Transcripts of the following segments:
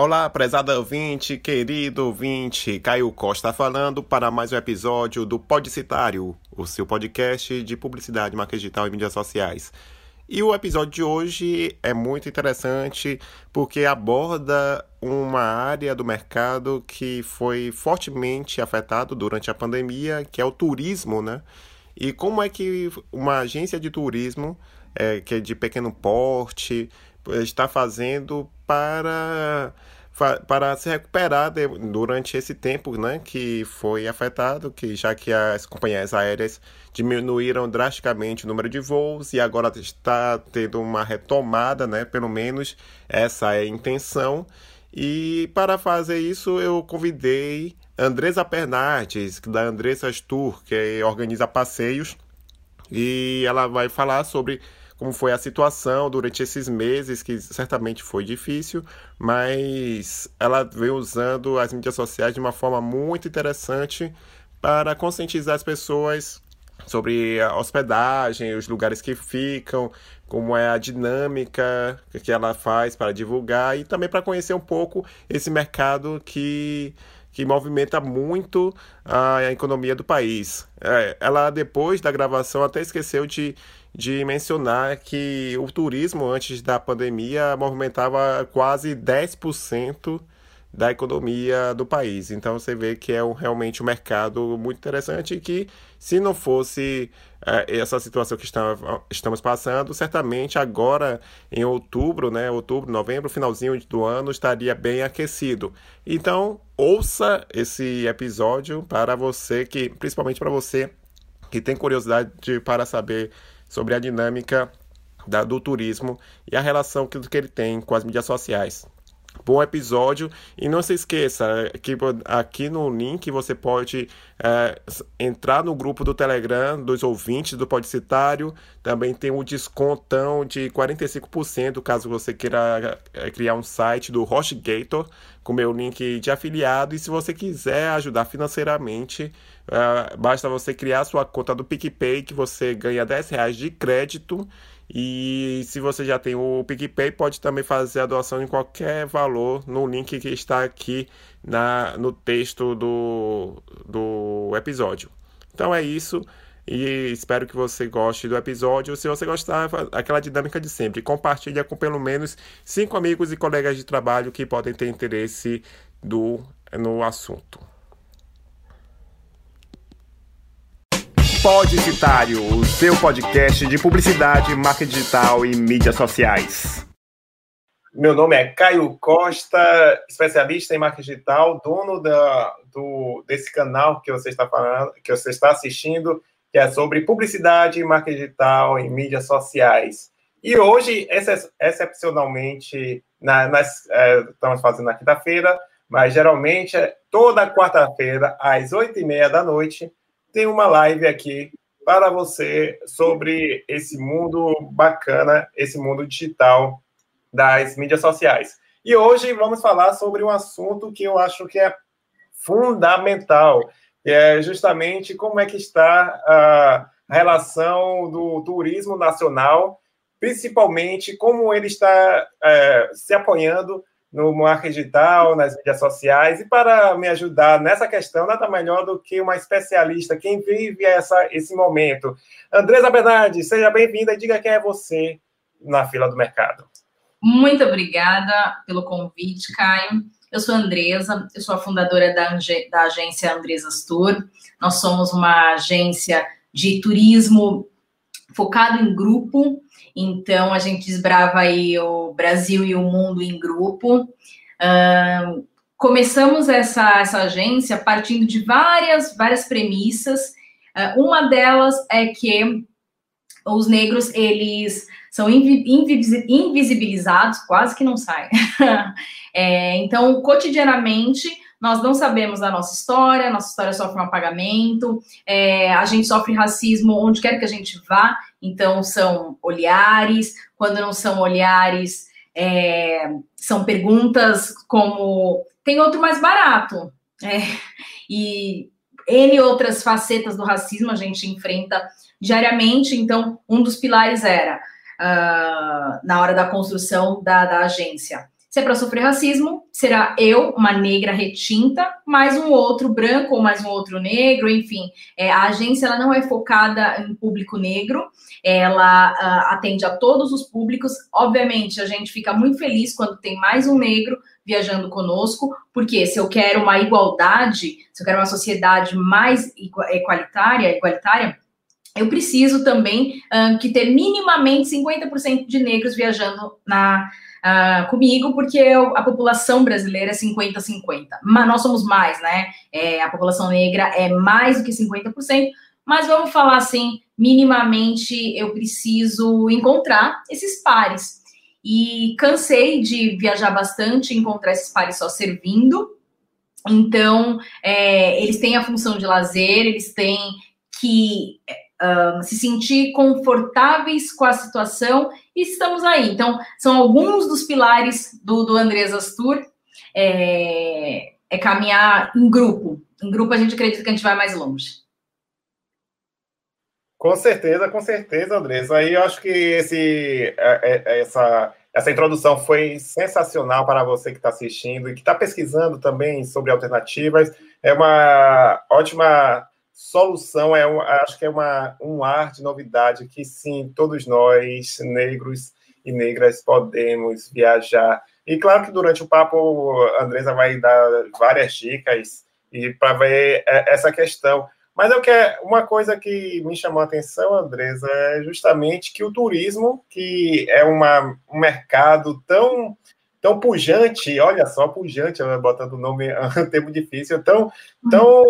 Olá, prezado ouvinte, querido ouvinte, Caio Costa falando para mais um episódio do Podcitário, o seu podcast de publicidade, marketing digital e mídias sociais. E o episódio de hoje é muito interessante porque aborda uma área do mercado que foi fortemente afetado durante a pandemia, que é o turismo, né? E como é que uma agência de turismo, é, que é de pequeno porte, está fazendo para para se recuperar de, durante esse tempo né, que foi afetado, que já que as companhias aéreas diminuíram drasticamente o número de voos e agora está tendo uma retomada, né, pelo menos essa é a intenção. E para fazer isso eu convidei Andresa Pernardes, da Andressas Tour, que organiza passeios, e ela vai falar sobre como foi a situação durante esses meses, que certamente foi difícil, mas ela veio usando as mídias sociais de uma forma muito interessante para conscientizar as pessoas sobre a hospedagem, os lugares que ficam, como é a dinâmica que ela faz para divulgar e também para conhecer um pouco esse mercado que que movimenta muito a economia do país. É, ela, depois da gravação, até esqueceu de, de mencionar que o turismo, antes da pandemia, movimentava quase 10% da economia do país. Então você vê que é um, realmente um mercado muito interessante e que, se não fosse é, essa situação que estamos passando, certamente agora em outubro, né, outubro, novembro, finalzinho do ano, estaria bem aquecido. Então, ouça esse episódio para você que, principalmente para você que tem curiosidade para saber sobre a dinâmica da, do turismo e a relação que, que ele tem com as mídias sociais bom episódio. E não se esqueça que aqui no link você pode é, entrar no grupo do Telegram dos ouvintes do Podcitário. Também tem um descontão de 45% caso você queira é, criar um site do HostGator com meu link de afiliado. E se você quiser ajudar financeiramente, é, basta você criar sua conta do PicPay que você ganha 10 reais de crédito e se você já tem o PicPay, pode também fazer a doação em qualquer valor no link que está aqui na, no texto do, do episódio. Então é isso. E espero que você goste do episódio. Se você gostar, aquela dinâmica de sempre. Compartilha com pelo menos cinco amigos e colegas de trabalho que podem ter interesse do, no assunto. Podcitário, o seu podcast de publicidade, marketing digital e mídias sociais. Meu nome é Caio Costa, especialista em marketing digital, dono da, do, desse canal que você está falando, que você está assistindo, que é sobre publicidade, marketing digital e mídias sociais. E hoje, excepcionalmente, na, nós é, estamos fazendo na quinta-feira, mas geralmente é toda quarta-feira, às oito e meia da noite, tem uma live aqui para você sobre esse mundo bacana, esse mundo digital das mídias sociais. E hoje vamos falar sobre um assunto que eu acho que é fundamental, que é justamente como é que está a relação do turismo nacional, principalmente como ele está é, se apoiando no marketing digital, nas mídias sociais. E para me ajudar nessa questão, nada melhor do que uma especialista, quem vive essa, esse momento. Andresa Bernardes, seja bem-vinda e diga quem é você na fila do mercado. Muito obrigada pelo convite, Caio. Eu sou Andresa, eu sou a fundadora da, da agência Andresas Tour. Nós somos uma agência de turismo focado em grupo, então a gente desbrava aí o Brasil e o mundo em grupo. Uh, começamos essa, essa agência partindo de várias, várias premissas. Uh, uma delas é que os negros, eles são invisibilizados, quase que não saem. é, então, cotidianamente, nós não sabemos da nossa história, nossa história sofre um apagamento, é, a gente sofre racismo onde quer que a gente vá, então são olhares, quando não são olhares, é, são perguntas como tem outro mais barato, é, e N outras facetas do racismo a gente enfrenta diariamente, então um dos pilares era, uh, na hora da construção da, da agência, se é para sofrer racismo, será eu, uma negra retinta, mais um outro branco ou mais um outro negro, enfim. É, a agência ela não é focada em público negro, ela uh, atende a todos os públicos. Obviamente, a gente fica muito feliz quando tem mais um negro viajando conosco, porque se eu quero uma igualdade, se eu quero uma sociedade mais igualitária, igualitária eu preciso também uh, que ter minimamente 50% de negros viajando na, uh, comigo, porque eu, a população brasileira é 50-50. Mas nós somos mais, né? É, a população negra é mais do que 50%, mas vamos falar assim, minimamente eu preciso encontrar esses pares. E cansei de viajar bastante, encontrar esses pares só servindo. Então, é, eles têm a função de lazer, eles têm que um, se sentir confortáveis com a situação e estamos aí. Então, são alguns dos pilares do, do Andrés Astur, é, é caminhar em grupo. Em grupo a gente acredita que a gente vai mais longe. Com certeza, com certeza, Andrés. Aí eu acho que esse, é, é, essa, essa introdução foi sensacional para você que está assistindo e que está pesquisando também sobre alternativas. É uma ótima solução é, acho que é uma, um ar de novidade que sim, todos nós, negros e negras, podemos viajar. E claro que durante o papo a Andresa vai dar várias dicas e para ver é, essa questão. Mas eu quero uma coisa que me chamou a atenção, Andresa, é justamente que o turismo, que é uma, um mercado tão tão pujante, olha só, pujante, botando o nome, é um termo difícil, tão, tão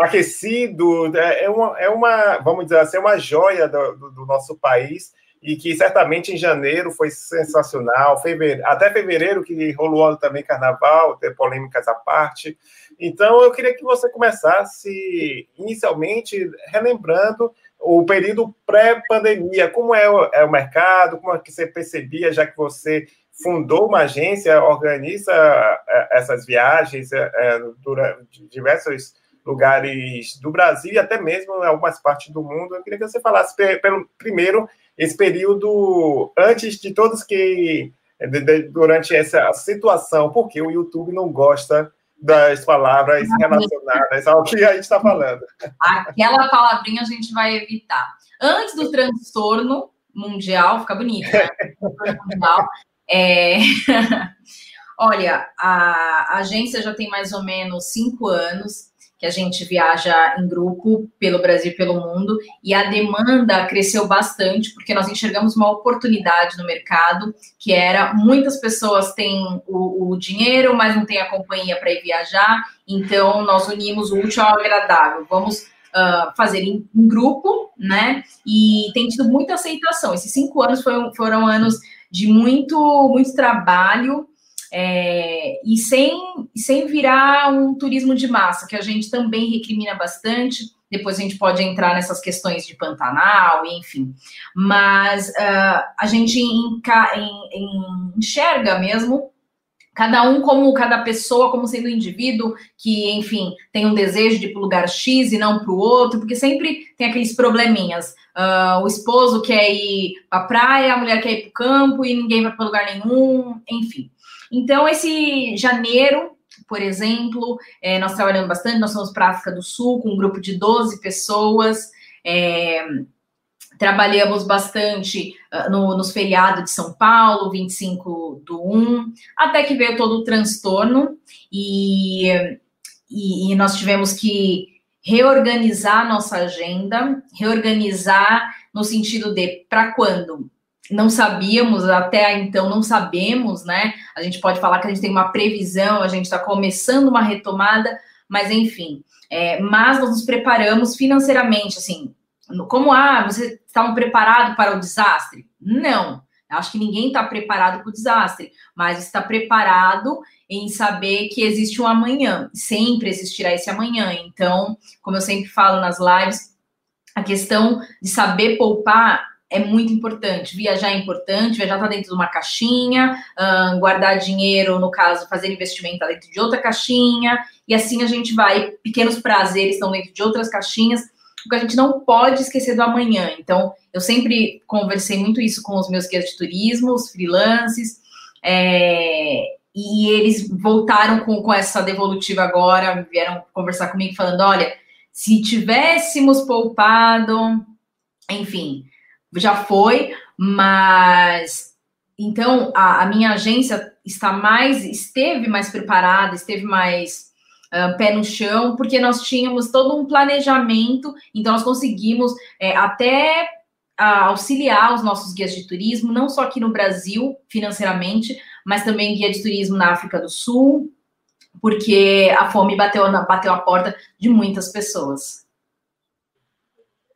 aquecido, é, é uma, é uma, vamos dizer assim, é uma joia do, do nosso país, e que certamente em janeiro foi sensacional, fevereiro, até fevereiro que rolou também carnaval, ter polêmicas à parte. Então eu queria que você começasse inicialmente relembrando o período pré-pandemia, como é o, é o mercado, como é que você percebia, já que você fundou uma agência, organiza é, essas viagens é, é, durante diversos lugares do Brasil e até mesmo em algumas partes do mundo. Eu queria que você falasse pelo primeiro esse período antes de todos que durante essa situação, porque o YouTube não gosta das palavras relacionadas ao que a gente está falando. Aquela palavrinha a gente vai evitar. Antes do transtorno mundial, fica bonito, né? mundial, é... Olha, a agência já tem mais ou menos cinco anos que a gente viaja em grupo pelo Brasil e pelo mundo, e a demanda cresceu bastante, porque nós enxergamos uma oportunidade no mercado, que era muitas pessoas têm o, o dinheiro, mas não têm a companhia para ir viajar, então nós unimos o útil ao agradável. Vamos uh, fazer em, em, grupo, né? E tem tido muita aceitação. Esses cinco anos foram, foram anos de muito, muito trabalho é, e sem, sem virar um turismo de massa, que a gente também recrimina bastante. Depois a gente pode entrar nessas questões de Pantanal, enfim. Mas uh, a gente enxerga mesmo cada um como cada pessoa como sendo um indivíduo que, enfim, tem um desejo de ir para o lugar X e não para o outro, porque sempre tem aqueles probleminhas. Uh, o esposo quer ir para a praia, a mulher quer ir para o campo e ninguém vai para lugar nenhum, enfim. Então, esse janeiro, por exemplo, é, nós trabalhamos bastante, nós somos para África do Sul, com um grupo de 12 pessoas. É, trabalhamos bastante uh, no, nos feriados de São Paulo, 25 do 1, até que veio todo o transtorno e, e, e nós tivemos que reorganizar nossa agenda, reorganizar no sentido de para quando? Não sabíamos, até então não sabemos, né? A gente pode falar que a gente tem uma previsão, a gente está começando uma retomada, mas enfim. É, mas nós nos preparamos financeiramente, assim, como ah, vocês estavam preparados para o desastre? Não. Acho que ninguém está preparado para o desastre, mas está preparado em saber que existe um amanhã, sempre existirá esse amanhã. Então, como eu sempre falo nas lives, a questão de saber poupar é muito importante. Viajar é importante, viajar está dentro de uma caixinha, guardar dinheiro, no caso, fazer investimento tá dentro de outra caixinha, e assim a gente vai. Pequenos prazeres estão dentro de outras caixinhas, porque a gente não pode esquecer do amanhã. Então, eu sempre conversei muito isso com os meus guias de turismo, os freelances, É, e eles voltaram com, com essa devolutiva agora, vieram conversar comigo falando: olha, se tivéssemos poupado, enfim, já foi, mas então a, a minha agência está mais, esteve mais preparada, esteve mais pé no chão, porque nós tínhamos todo um planejamento, então nós conseguimos é, até auxiliar os nossos guias de turismo, não só aqui no Brasil, financeiramente, mas também guia de turismo na África do Sul, porque a fome bateu, bateu a porta de muitas pessoas.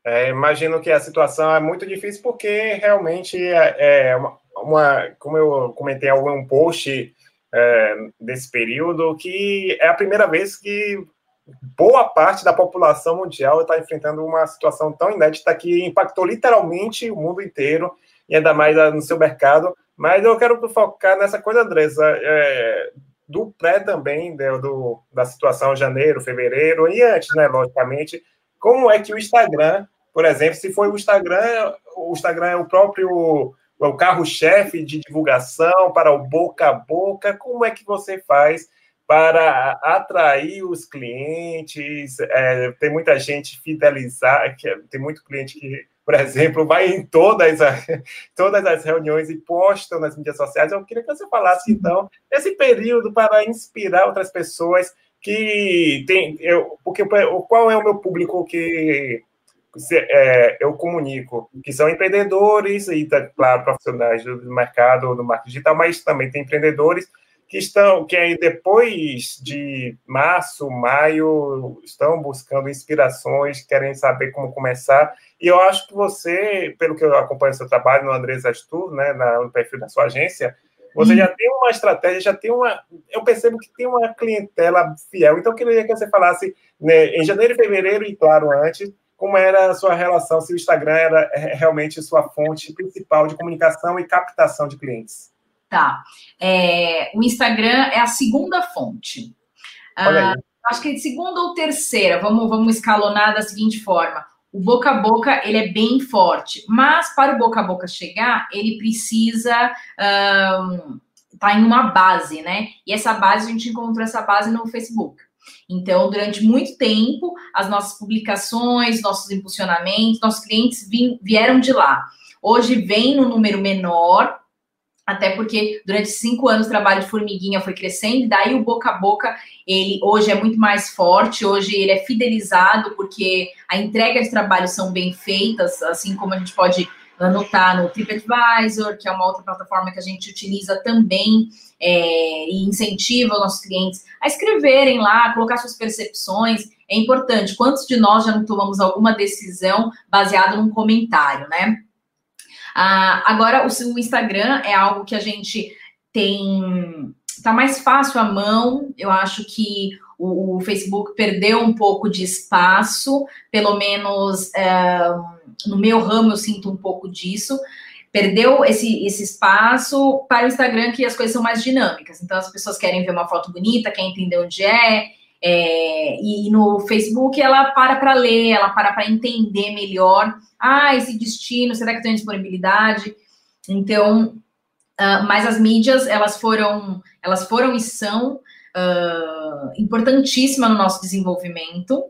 É, imagino que a situação é muito difícil porque realmente é, é uma, uma, como eu comentei algum post é, desse período, que é a primeira vez que boa parte da população mundial está enfrentando uma situação tão inédita que impactou literalmente o mundo inteiro e ainda mais no seu mercado. Mas eu quero focar nessa coisa, Andressa, é, do pré também, né, do, da situação janeiro, fevereiro e antes, né, logicamente, como é que o Instagram, por exemplo, se foi o Instagram, o Instagram é o próprio o carro-chefe de divulgação para o boca a boca, como é que você faz para atrair os clientes? É, tem muita gente fidelizar, que é, tem muito cliente que por exemplo, vai em todas as, todas as reuniões e posta nas mídias sociais. Eu queria que você falasse, então, esse período para inspirar outras pessoas que tem. Eu, porque qual é o meu público que é, eu comunico? Que são empreendedores e, tá, claro, profissionais do mercado, do marketing digital, mas também tem empreendedores que estão, que aí depois de março, maio, estão buscando inspirações, querem saber como começar. E eu acho que você, pelo que eu acompanho seu trabalho no Andrés Astur, né, no perfil da sua agência, você uhum. já tem uma estratégia, já tem uma. Eu percebo que tem uma clientela fiel. Então, eu queria que você falasse, né, em janeiro e fevereiro, e claro, antes, como era a sua relação, se o Instagram era é, realmente sua fonte principal de comunicação e captação de clientes. Tá. É, o Instagram é a segunda fonte. Ah, acho que é segunda ou terceira. Vamos, vamos escalonar da seguinte forma. O boca a boca ele é bem forte, mas para o boca a boca chegar, ele precisa um, tá em uma base, né? E essa base a gente encontrou essa base no Facebook. Então, durante muito tempo, as nossas publicações, nossos impulsionamentos, nossos clientes vieram de lá. Hoje vem no número menor, até porque durante cinco anos o trabalho de formiguinha foi crescendo, daí o boca a boca, ele hoje é muito mais forte, hoje ele é fidelizado, porque a entrega de trabalho são bem feitas, assim como a gente pode anotar no TripAdvisor, que é uma outra plataforma que a gente utiliza também é, e incentiva os nossos clientes a escreverem lá, colocar suas percepções. É importante. Quantos de nós já não tomamos alguma decisão baseada num comentário, né? Ah, agora, o, Instagram é algo que a gente tem. Tá mais fácil à mão. Eu acho que o, o Facebook perdeu um pouco de espaço, pelo menos é, no meu ramo eu sinto um pouco disso. Perdeu esse, esse espaço para o Instagram, que as coisas são mais dinâmicas. Então, as pessoas querem ver uma foto bonita, querem entender onde é, é, e no Facebook ela para para ler, ela para para entender melhor. Ah, esse destino, será que tem disponibilidade? Então, uh, mas as mídias elas foram, elas foram e são uh, importantíssimas no nosso desenvolvimento.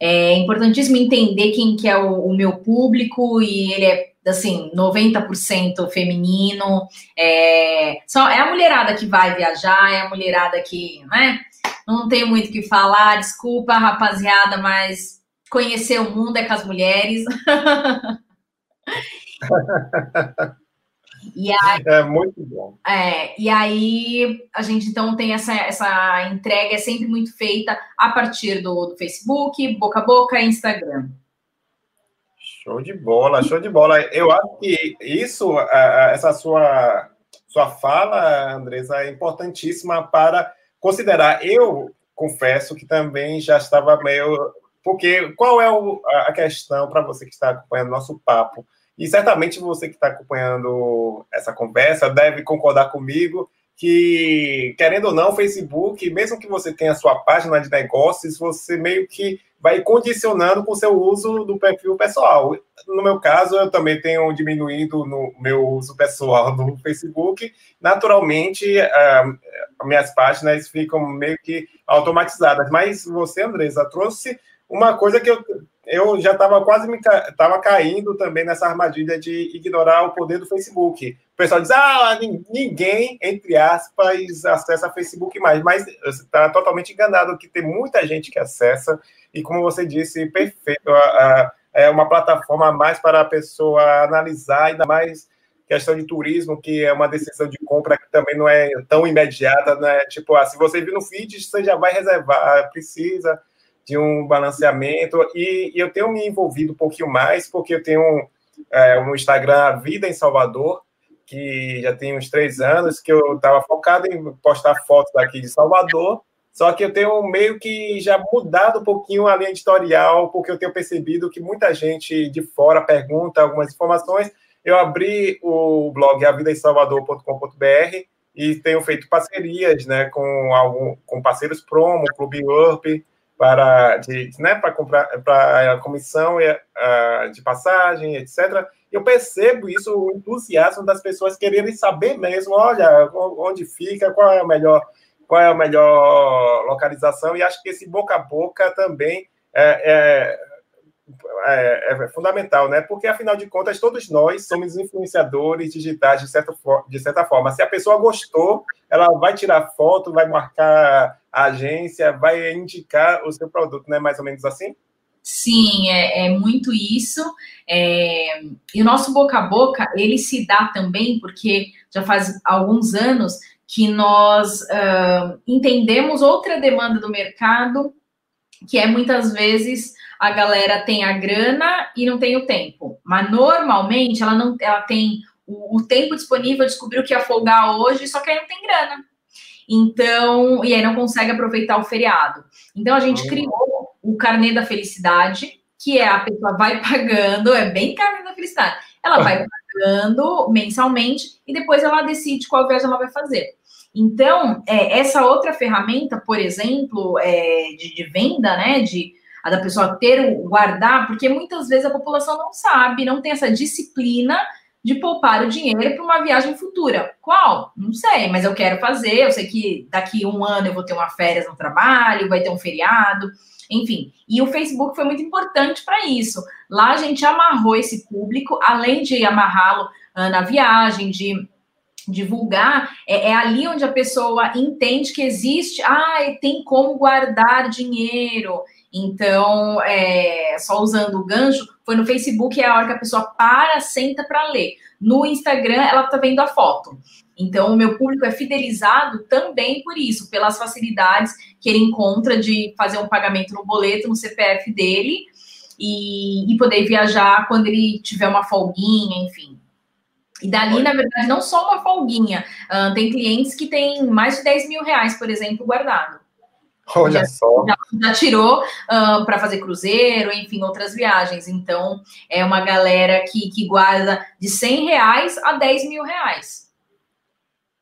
É importantíssimo entender quem que é o, o meu público e ele é assim, 90% feminino. É, só, é a mulherada que vai viajar, é a mulherada que, né? Não tenho muito o que falar, desculpa, rapaziada, mas conhecer o mundo é com as mulheres. E aí, é muito bom. É, e aí a gente então tem essa, essa entrega, é sempre muito feita a partir do, do Facebook, boca a boca e Instagram. Show de bola, show de bola. Eu acho que isso, essa sua, sua fala, Andresa, é importantíssima para considerar. Eu confesso que também já estava meio. Porque qual é a questão para você que está acompanhando nosso papo? E certamente você que está acompanhando essa conversa deve concordar comigo que, querendo ou não, o Facebook, mesmo que você tenha sua página de negócios, você meio que vai condicionando com o seu uso do perfil pessoal. No meu caso, eu também tenho diminuído no meu uso pessoal no Facebook. Naturalmente, minhas páginas ficam meio que automatizadas. Mas você, Andresa, trouxe uma coisa que eu, eu já estava quase me tava caindo também nessa armadilha de ignorar o poder do Facebook. O pessoal diz, ah, ninguém, entre aspas, acessa Facebook mais. Mas está totalmente enganado que tem muita gente que acessa. E como você disse, perfeito. É uma plataforma mais para a pessoa analisar, ainda mais questão de turismo, que é uma decisão de compra que também não é tão imediata, né? Tipo, ah, se você vir no feed, você já vai reservar, precisa de um balanceamento, e, e, eu tenho me envolvido um pouquinho mais, porque eu tenho é, um Instagram Vida em Salvador, que já tem uns três anos, que eu estava focado em postar fotos daqui de Salvador, só que eu tenho meio que já mudado um pouquinho a linha editorial, porque eu tenho percebido que muita gente de fora pergunta algumas informações. Eu abri o blog avidaemsalvador.com.br e tenho feito parcerias né, com, algum, com parceiros promo, Clube Urp, para, de, né, para comprar para a comissão de passagem, etc. Eu percebo isso, o entusiasmo das pessoas quererem saber mesmo, olha, onde fica, qual é a melhor, qual é a melhor localização, e acho que esse boca a boca também é, é, é, é fundamental, né? Porque, afinal de contas, todos nós somos influenciadores digitais, de certa, de certa forma. Se a pessoa gostou, ela vai tirar foto, vai marcar a agência, vai indicar o seu produto, não é mais ou menos assim? Sim, é, é muito isso. É, e o nosso boca a boca, ele se dá também porque já faz alguns anos que nós uh, entendemos outra demanda do mercado, que é muitas vezes a galera tem a grana e não tem o tempo. Mas normalmente ela não ela tem o, o tempo disponível, descobriu que ia folgar hoje, só que aí não tem grana. Então, e aí não consegue aproveitar o feriado. Então a gente criou o carnê da felicidade, que é a pessoa vai pagando, é bem carnê da felicidade. Ela vai pagando mensalmente e depois ela decide qual viagem ela vai fazer. Então, é, essa outra ferramenta, por exemplo, é, de, de, venda, né, de a da pessoa ter o guardar, porque muitas vezes a população não sabe, não tem essa disciplina de poupar o dinheiro para uma viagem futura. Qual? Não sei, mas eu quero fazer. Eu sei que daqui um ano eu vou ter uma férias no trabalho, vai ter um feriado, enfim. E o Facebook foi muito importante para isso. Lá a gente amarrou esse público, além de amarrá-lo uh, na viagem, de divulgar, é, é, ali onde a pessoa entende que existe, ah, tem como guardar dinheiro. Então, é, só usando o gancho, foi no Facebook é a hora que a pessoa para, senta para ler. No Instagram, ela está vendo a foto. Então, o meu público é fidelizado também por isso, pelas facilidades que ele encontra de fazer um pagamento no boleto, no CPF dele, e, e poder viajar quando ele tiver uma folguinha, enfim. E dali, na verdade, não só uma folguinha. Uh, tem clientes que têm mais de 10 mil reais, por exemplo, guardado. Olha já, só. Já, já tirou uh, para fazer cruzeiro, enfim, outras viagens. Então, é uma galera que, que guarda de 100 reais a 10 mil reais.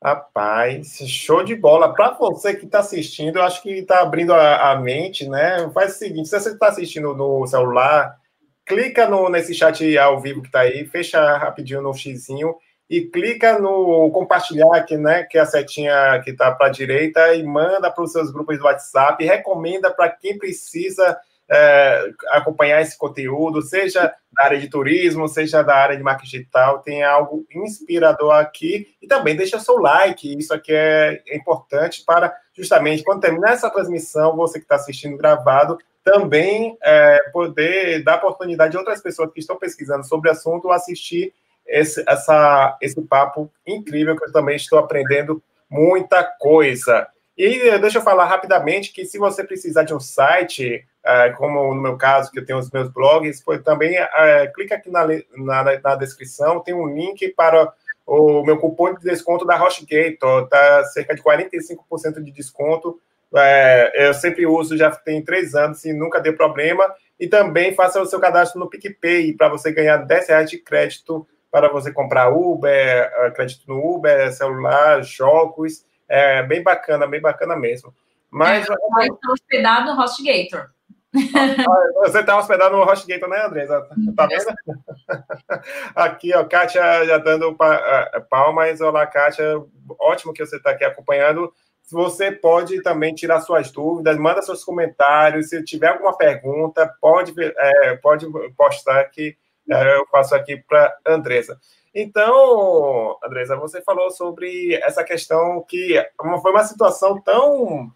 Rapaz, show de bola. Para você que está assistindo, eu acho que está abrindo a, a, mente, né? Faz o seguinte: se você está assistindo no celular, clica no, nesse chat ao vivo que está aí, fecha rapidinho no xizinho e clica no compartilhar, que, né, que é a setinha que está para a direita, e manda para os seus grupos do WhatsApp, recomenda para quem precisa é, acompanhar esse conteúdo, seja da área de turismo, seja da área de marketing digital, tem algo inspirador aqui, e também deixa seu like, isso aqui é importante para, justamente, quando terminar essa transmissão, você que está assistindo gravado, também é, poder dar oportunidade a outras pessoas que estão pesquisando sobre o assunto assistir esse, essa, esse papo incrível que eu também estou aprendendo muita coisa. E deixa eu falar rapidamente que se você precisar de um site, é, como no meu caso, que eu tenho os meus blogs, também é, clica aqui na, na, na, descrição, tem um link para o meu cupom de desconto da HostGator, está cerca de 45% de desconto. Eu sempre uso, já tem três anos e nunca deu problema. E também faça o seu cadastro no PicPay para você ganhar 10 reais de crédito para você comprar Uber, crédito no Uber, celular, jogos. é bem bacana, bem bacana mesmo. Mas. É, eu estou hospedado no HostGator. Ah, você está hospedado no HostGator, né, Andresa? Tá vendo? Aqui, ó, Kátia já dando palmas. Olá, Kátia. Ótimo que você está aqui acompanhando. Você pode também tirar suas dúvidas, manda seus comentários. Se tiver alguma pergunta, pode, é, pode postar que é, eu faço aqui para Andresa. Então, Andresa, você falou sobre essa questão que foi uma situação tão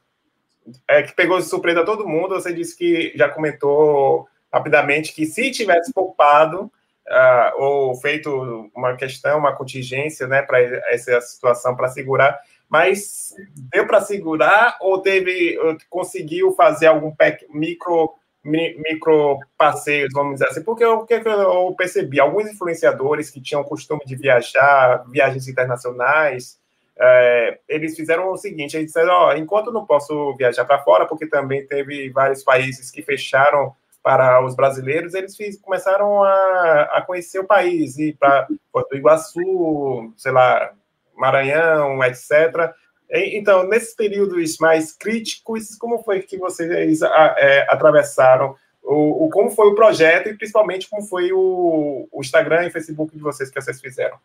é, que pegou de surpresa todo mundo. Você disse que já comentou rapidamente que se tivesse poupado uh, ou feito uma questão, uma contingência, né, para essa situação para segurar, mas deu para segurar ou teve conseguiu fazer algum micro micro passeios, vamos dizer assim, porque o que eu percebi, alguns influenciadores que tinham costume de viajar, viagens internacionais, é, eles fizeram o seguinte: eles disseram, ó, enquanto não posso viajar para fora, porque também teve vários países que fecharam para os brasileiros, eles fiz, começaram a, a conhecer o país, ir para Porto Iguaçu, sei lá, Maranhão, etc. Então, nesses períodos mais críticos, como foi que vocês é, atravessaram? O, o, como foi o projeto e principalmente como foi o, o Instagram e Facebook de vocês que vocês fizeram?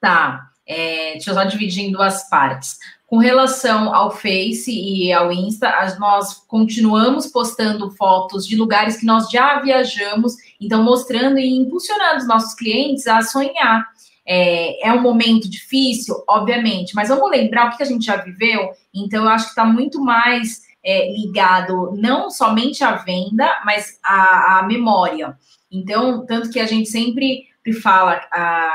Tá. É, deixa eu só dividir em duas partes. Com relação ao Face e ao Insta, nós continuamos postando fotos de lugares que nós já viajamos, então mostrando e impulsionando os nossos clientes a sonhar. É, é um momento difícil, obviamente, mas vamos lembrar o que a gente já viveu, então eu acho que está muito mais é, ligado não somente à venda, mas à, à memória. Então, tanto que a gente sempre fala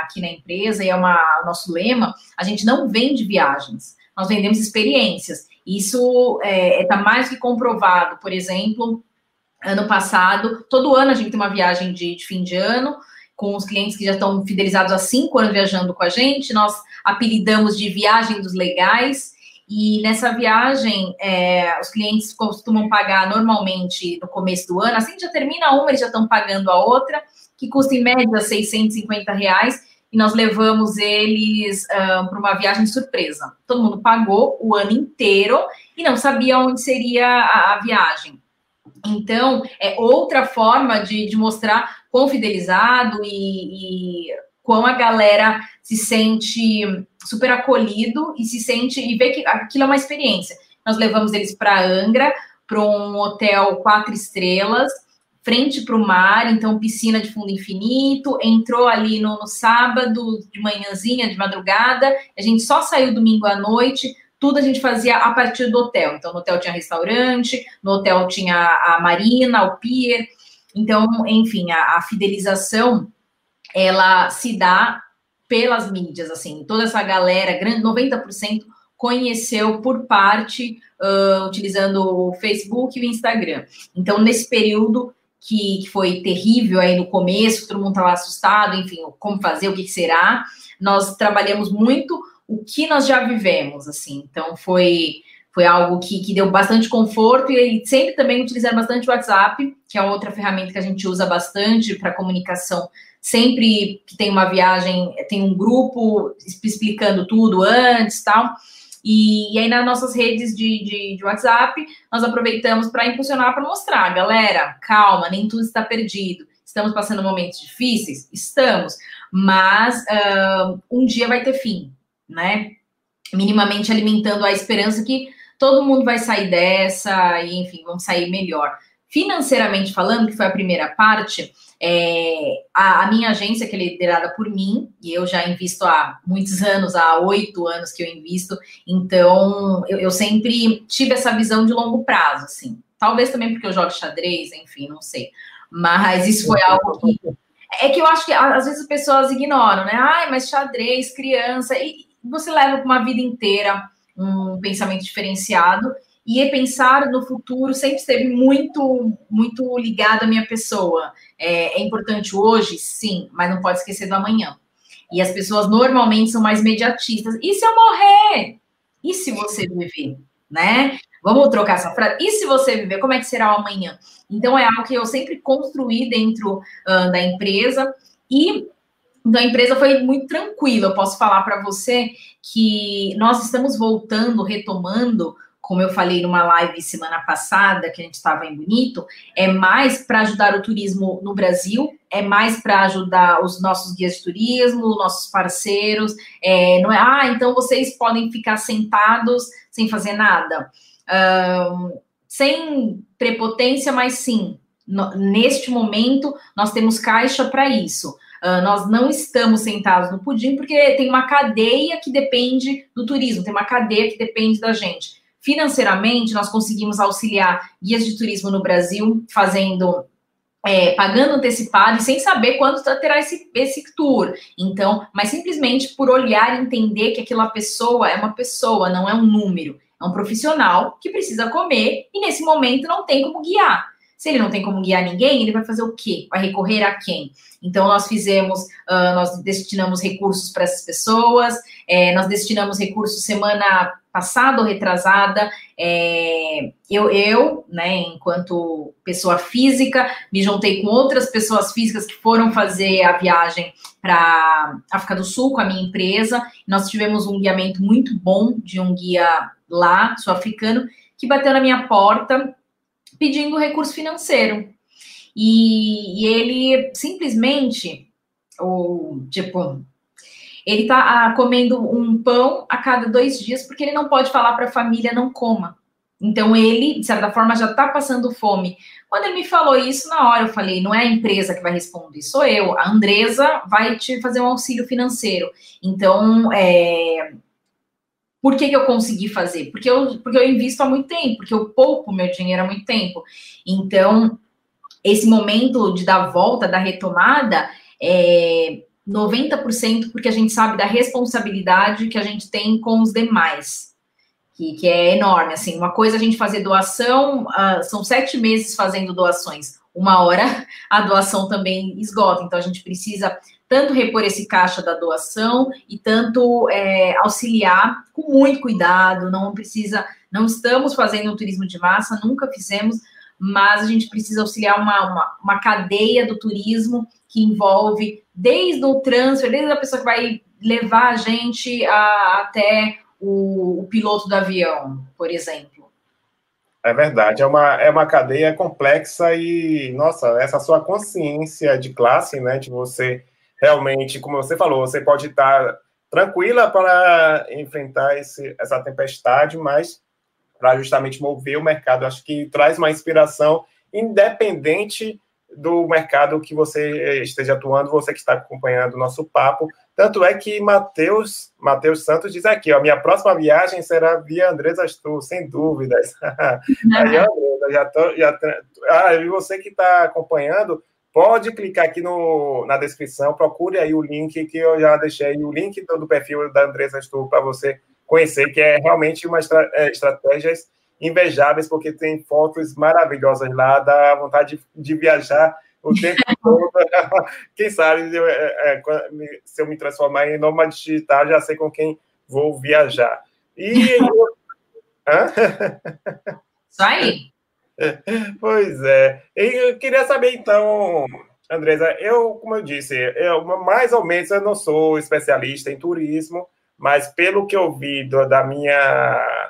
aqui na empresa, e é uma, o nosso lema, a gente não vende viagens, nós vendemos experiências. Isso está é, tá mais que comprovado, por exemplo, ano passado, todo ano a gente tem uma viagem de, de fim de ano, com os clientes que já estão fidelizados há cinco anos viajando com a gente, nós apelidamos de viagem dos legais, e nessa viagem, é, os clientes costumam pagar normalmente no começo do ano, assim já termina uma, eles já estão pagando a outra, que custa em média 650 reais, e nós levamos eles uh, para uma viagem surpresa. Todo mundo pagou o ano inteiro e não sabia onde seria a, a viagem. Então, é outra forma de, de mostrar quão fidelizado e, e quão a galera se sente super acolhido e se sente e vê que aquilo é uma experiência. Nós levamos eles para Angra, para um hotel quatro estrelas, frente para o mar, então piscina de fundo infinito, entrou ali no, no, sábado, de manhãzinha, de madrugada, a gente só saiu domingo à noite, tudo a gente fazia a partir do hotel. Então, no hotel tinha restaurante, no hotel tinha a marina, o pier. Então, enfim, a, a fidelização, ela se dá pelas mídias, assim, toda essa galera, grande 90% conheceu por parte, uh, utilizando o Facebook e o Instagram. Então, nesse período, que, que foi terrível aí no começo, todo mundo estava assustado, enfim, como fazer, o que será. Nós trabalhamos muito o que nós já vivemos, assim, então foi foi algo que, que deu bastante conforto e sempre também utilizar bastante o WhatsApp, que é outra ferramenta que a gente usa bastante para comunicação. Sempre que tem uma viagem, tem um grupo explicando tudo antes, tal. E, e aí, nas nossas redes de, de, de WhatsApp, nós aproveitamos para impulsionar, para mostrar, galera, calma, nem tudo está perdido. Estamos passando momentos difíceis? Estamos, mas um dia vai ter fim, né? Minimamente alimentando a esperança que todo mundo vai sair dessa e, enfim, vamos sair melhor. Financeiramente falando, que foi a primeira parte, é, a, a, minha agência, que é liderada por mim, e eu já invisto há muitos anos, há oito anos que eu invisto, então eu, eu, sempre tive essa visão de longo prazo, assim. Talvez também porque eu jogo xadrez, enfim, não sei. Mas isso foi algo que. É que eu acho que às vezes as pessoas ignoram, né? Ai, mas xadrez, criança, e você leva uma vida inteira um pensamento diferenciado e pensar no futuro sempre esteve muito, muito ligado à minha pessoa. É, é, importante hoje, sim, mas não pode esquecer do amanhã. E as pessoas normalmente são mais imediatistas. E se eu morrer? E se você viver? Né? Vamos trocar essa frase. E se você viver, como é que será o amanhã? Então, é algo que eu sempre construí dentro uh, da empresa. E Então a empresa foi muito tranquila. Eu posso falar para você que nós estamos voltando, retomando como eu falei numa live semana passada, que a gente estava em Bonito, é mais para ajudar o turismo no Brasil, é mais para ajudar os nossos guias de turismo, nossos parceiros. É, não é, ah, então vocês podem ficar sentados sem fazer nada. Um, sem prepotência, mas sim, no, neste momento nós temos caixa para isso. Uh, nós não estamos sentados no pudim porque tem uma cadeia que depende do turismo, tem uma cadeia que depende da gente. Financeiramente, nós conseguimos auxiliar guias de turismo no Brasil, fazendo é, pagando antecipado e sem saber quando terá esse, esse tour. Então, mas simplesmente por olhar e entender que aquela pessoa é uma pessoa, não é um número. É um profissional que precisa comer e nesse momento não tem como guiar. Se ele não tem como guiar ninguém, ele vai fazer o quê? Vai recorrer a quem? Então, nós fizemos, uh, nós destinamos recursos para essas pessoas, é, nós destinamos recursos semana passada ou retrasada. É, eu, eu, né, enquanto pessoa física, me juntei com outras pessoas físicas que foram fazer a viagem para África do Sul com a minha empresa. Nós tivemos um guiamento muito bom de um guia lá, sul-africano, que bateu na minha porta pedindo recurso financeiro. E, e ele simplesmente, ou tipo, ele está ah, comendo um pão a cada dois dias porque ele não pode falar para a família não coma. Então ele, de certa forma, já está passando fome. Quando ele me falou isso, na hora eu falei: não é a empresa que vai responder, sou eu. A Andresa vai te fazer um auxílio financeiro. Então, é, por que, que eu consegui fazer? Porque eu, porque eu invisto há muito tempo, porque eu poupo meu dinheiro há muito tempo. Então, esse momento de dar volta, da retomada, é, 90% porque a gente sabe da responsabilidade que a gente tem com os demais, que, que é enorme. Assim, uma coisa é a gente fazer doação, uh, são sete meses fazendo doações. Uma hora a doação também esgota, então a gente precisa tanto repor esse caixa da doação e tanto é, auxiliar com muito cuidado. Não precisa, não estamos fazendo um turismo de massa, nunca fizemos, mas a gente precisa auxiliar uma, uma, uma cadeia do turismo que envolve desde o transfer, desde a pessoa que vai levar a gente a, até o, o, piloto do avião, por exemplo. É verdade, é uma, é uma cadeia complexa e, nossa, essa sua consciência de classe, né, de você realmente, como você falou, você pode estar tranquila para enfrentar esse, essa tempestade, mas para justamente mover o mercado, acho que traz uma inspiração independente do mercado que você esteja atuando, você que está acompanhando o nosso papo. Tanto é que Matheus, Matheus Santos diz aqui, ó, minha próxima viagem será via Andresa Astur, sem dúvidas. Aí, Andresa, já tô, já, ah, e você que está acompanhando, pode clicar aqui no, na descrição, procure aí o link que eu já deixei, o link do, do perfil da Andresa Astur para você conhecer, que é realmente uma estra, é, estratégias invejáveis, porque tem fotos maravilhosas lá, dá vontade de, de viajar o tempo todo. Quem sabe eu, é, é, se eu me transformar em nômade digital, já sei com quem vou viajar. E. Isso aí. Pois é. Eu queria saber, então, Andresa, eu, como eu disse, eu, mais ou menos eu não sou especialista em turismo, mas pelo que eu vi do, da minha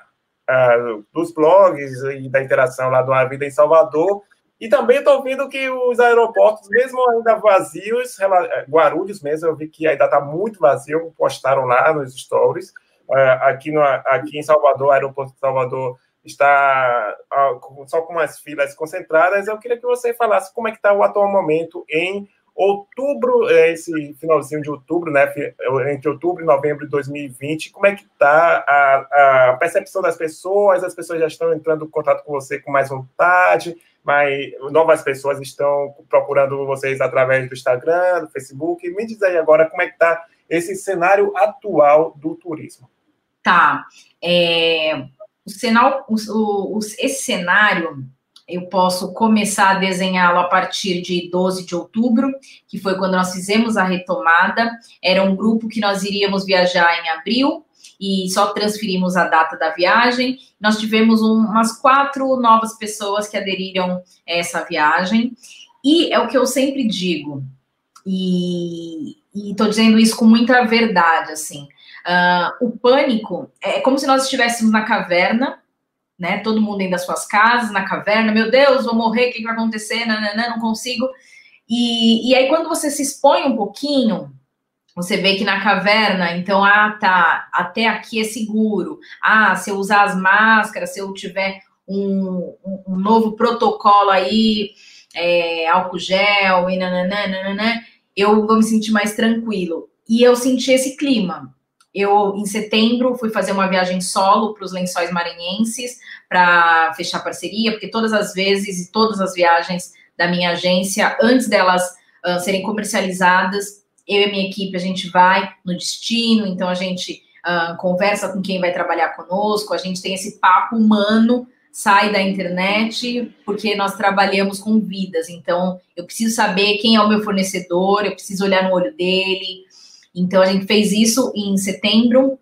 uh, dos blogs e da interação lá do A Vida em Salvador. E também estou vendo que os aeroportos, mesmo ainda vazios, Guarulhos mesmo, eu vi que ainda está muito vazio, postaram lá nos stories. Uh, aqui, no, aqui em Salvador, aeroporto de Salvador está só com umas filas concentradas. Eu queria que você falasse como é que está o atual momento em outubro, é, esse finalzinho de outubro, né, entre outubro e novembro de 2020, como é que está a, a, percepção das pessoas? As pessoas já estão entrando em contato com você com mais vontade, mas novas pessoas estão procurando vocês através do Instagram, do Facebook. Me diz aí agora como é que está esse cenário atual do turismo. Tá. É, o, cenário, o, o, esse cenário eu posso começar a desenhá-lo a partir de 12 de outubro, que foi quando nós fizemos a retomada. Era um grupo que nós iríamos viajar em abril e só transferimos a data da viagem. Nós tivemos um, umas quatro novas pessoas que aderiram a essa viagem. E é o que eu sempre digo, e, estou dizendo isso com muita verdade, assim. Uh, o pânico é como se nós estivéssemos na caverna, né? Todo mundo dentro das suas casas, na caverna. Meu Deus, vou morrer, o que, que vai acontecer? Não, não, não, não consigo. E, e aí, quando você se expõe um pouquinho, você vê que na caverna, então, ah, tá, até aqui é seguro. Ah, se eu usar as máscaras, se eu tiver um, um, um novo protocolo aí, é, álcool gel e nananana, eu vou me sentir mais tranquilo. E eu senti esse clima. Eu, em setembro, fui fazer uma viagem solo para os lençóis maranhenses para fechar parceria, porque todas as vezes e todas as viagens da minha agência, antes delas uh, serem comercializadas, eu e minha equipe, a gente vai no destino, então a gente uh, conversa com quem vai trabalhar conosco, a gente tem esse papo humano, sai da internet, porque nós trabalhamos com vidas, então eu preciso saber quem é o meu fornecedor, eu preciso olhar no olho dele, então, a gente fez isso em setembro.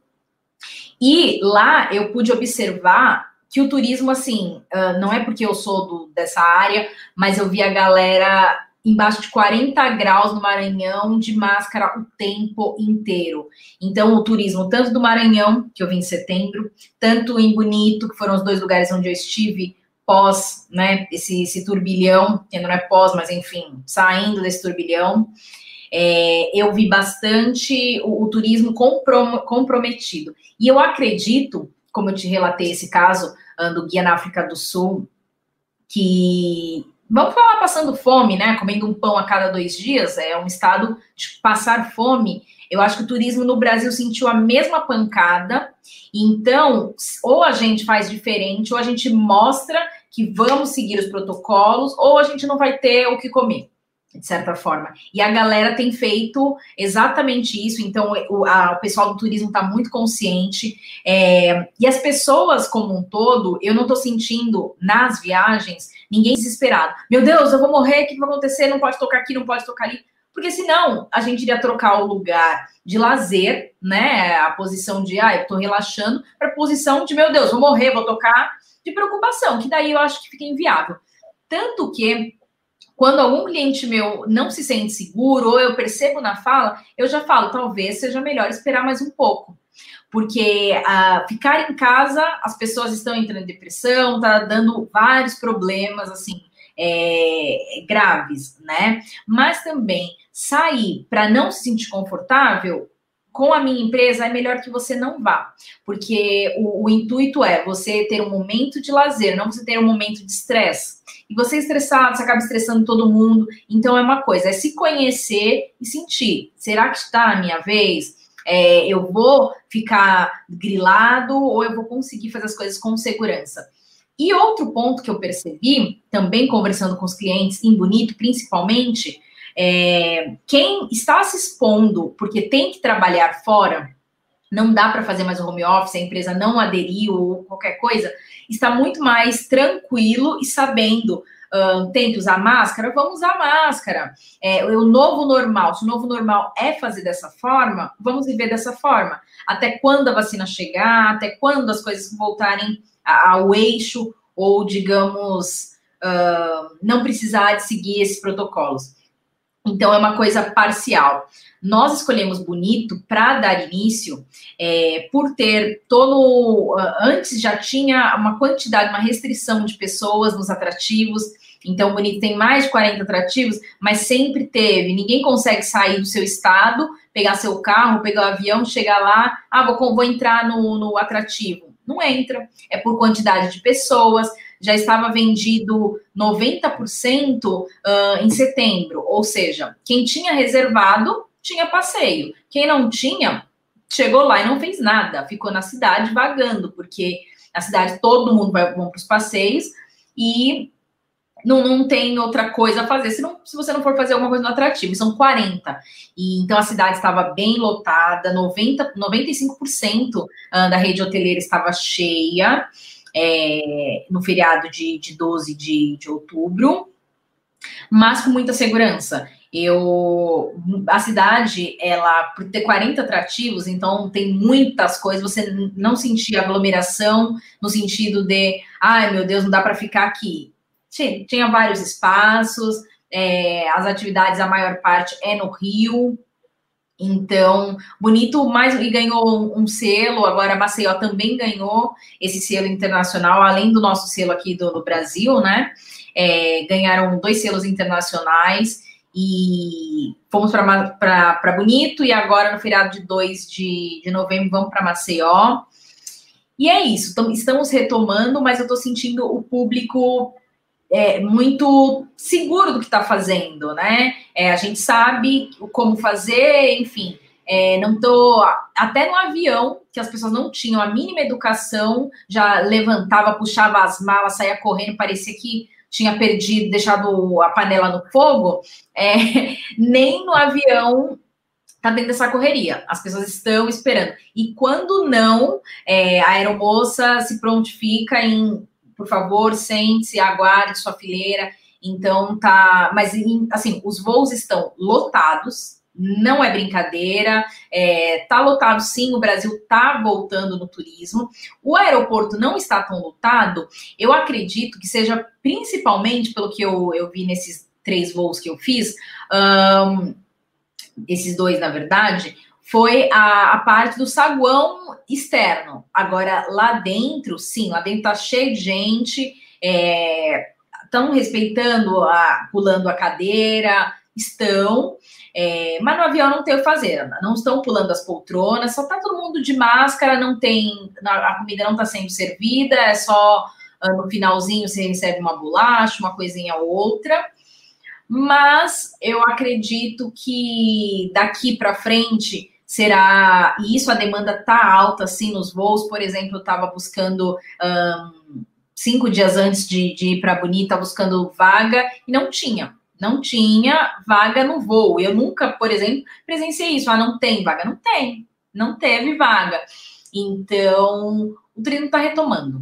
E lá eu pude observar que o turismo, assim, uh, não é porque eu sou do, dessa área, mas eu vi a galera embaixo de 40 graus no Maranhão de máscara o tempo inteiro. Então, o turismo, tanto do Maranhão, que eu vim em setembro, tanto em Bonito, que foram os dois lugares onde eu estive pós, né, esse, esse turbilhão, que não é pós, mas enfim, saindo desse turbilhão, é, eu vi bastante o, o turismo comprom comprometido. E eu acredito, como eu te relatei esse caso do guia na África do Sul, que vamos falar passando fome, né? Comendo um pão a cada dois dias, é um estado de passar fome. Eu acho que o turismo no Brasil sentiu a mesma pancada. Então, ou a gente faz diferente, ou a gente mostra que vamos seguir os protocolos, ou a gente não vai ter o que comer de certa forma. E a galera tem feito exatamente isso, então o, a, o pessoal do turismo está muito consciente. É, e as pessoas como um todo, eu não estou sentindo nas viagens ninguém desesperado. Meu Deus, eu vou morrer, o que vai acontecer? Não pode tocar aqui, não pode tocar ali. Porque senão a gente iria trocar o lugar de lazer, né? A posição de ah, eu tô relaxando, para a posição de meu Deus, vou morrer, vou tocar, de preocupação, que daí eu acho que fica inviável. Tanto que quando algum cliente meu não se sente seguro ou eu percebo na fala, eu já falo, talvez seja melhor esperar mais um pouco. Porque uh, ficar em casa, as pessoas estão entrando em depressão, tá dando vários problemas, assim, é, graves, né? Mas também sair para não se sentir confortável, com a minha empresa é melhor que você não vá, porque o, o, intuito é você ter um momento de lazer, não você ter um momento de estresse. E você estressado, você acaba estressando todo mundo. Então é uma coisa, é se conhecer e sentir. Será que está a minha vez? É, eu vou ficar grilado ou eu vou conseguir fazer as coisas com segurança? E outro ponto que eu percebi, também conversando com os clientes, em Bonito principalmente, é, quem está se expondo porque tem que trabalhar fora, não dá para fazer mais o home office, a empresa não aderiu ou qualquer coisa, está muito mais tranquilo e sabendo. Uh, tem que usar máscara, vamos usar máscara. É, o novo normal, se o novo normal é fazer dessa forma, vamos viver dessa forma. Até quando a vacina chegar, até quando as coisas voltarem ao eixo, ou digamos, uh, não precisar de seguir esses protocolos. Então, é uma coisa parcial. Nós escolhemos Bonito para dar início, é, por ter todo. Antes já tinha uma quantidade, uma restrição de pessoas nos atrativos. Então, Bonito tem mais de 40 atrativos, mas sempre teve. Ninguém consegue sair do seu estado, pegar seu carro, pegar o avião, chegar lá, ah, vou, vou entrar no, no atrativo. Não entra. É por quantidade de pessoas já estava vendido 90% uh, em setembro, ou seja, quem tinha reservado tinha passeio, quem não tinha chegou lá e não fez nada, ficou na cidade vagando, porque na cidade todo mundo vai para os passeios e não, não tem outra coisa a fazer se, não, se você não for fazer alguma coisa no atrativo. São 40. E, então a cidade estava bem lotada, 90, 95% da rede hoteleira estava cheia é, no feriado de, de 12 de, de outubro, mas com muita segurança. Eu, a cidade, ela, por ter 40 atrativos, então tem muitas coisas, você não sentia aglomeração no sentido de, ai meu Deus, não dá para ficar aqui. Tinha, tinha vários espaços, é, as atividades, a maior parte é no Rio, Então, bonito, mais e ganhou um selo. Agora, Maceió também ganhou esse selo internacional, além do nosso selo aqui do, do Brasil, né? É, ganharam dois selos internacionais e fomos para Bonito. E agora, no feriado de 2 de, de novembro, vamos para Maceió. E é isso, estamos retomando, mas eu estou sentindo o público é, muito seguro do que está fazendo, né? É, a gente sabe como fazer, enfim. É, não tô até no avião que as pessoas não tinham a mínima educação, já levantava, puxava as malas, saía correndo, parecia que tinha perdido, deixado a panela no fogo. É, nem no avião tá dentro dessa correria. As pessoas estão esperando. E quando não, é, a aeromoça se prontifica em por favor, sente-se, aguarde sua fileira. Então tá, mas assim, os voos estão lotados, não é brincadeira, é, tá lotado sim, o Brasil tá voltando no turismo. O aeroporto não está tão lotado, eu acredito que seja principalmente pelo que eu, eu vi nesses três voos que eu fiz, um, esses dois, na verdade, foi a, a, parte do saguão externo. Agora, lá dentro, sim, lá dentro tá cheio de gente, estão é, respeitando, a, pulando a cadeira, estão, é, mas no avião não tem o fazer, não estão pulando as poltronas, só tá todo mundo de máscara, não tem, a comida não está sendo servida, é só ah, no finalzinho você recebe uma bolacha, uma coisinha ou outra. Mas eu acredito que daqui para frente será. E isso a demanda tá alta, assim, nos voos. Por exemplo, eu estava buscando. Um, cinco dias antes de, de ir para Bonita, buscando vaga, e não tinha. Não tinha vaga no voo. Eu nunca, por exemplo, presenciei isso. Ah, não tem vaga. Não tem. Não teve vaga. Então, o treino está retomando.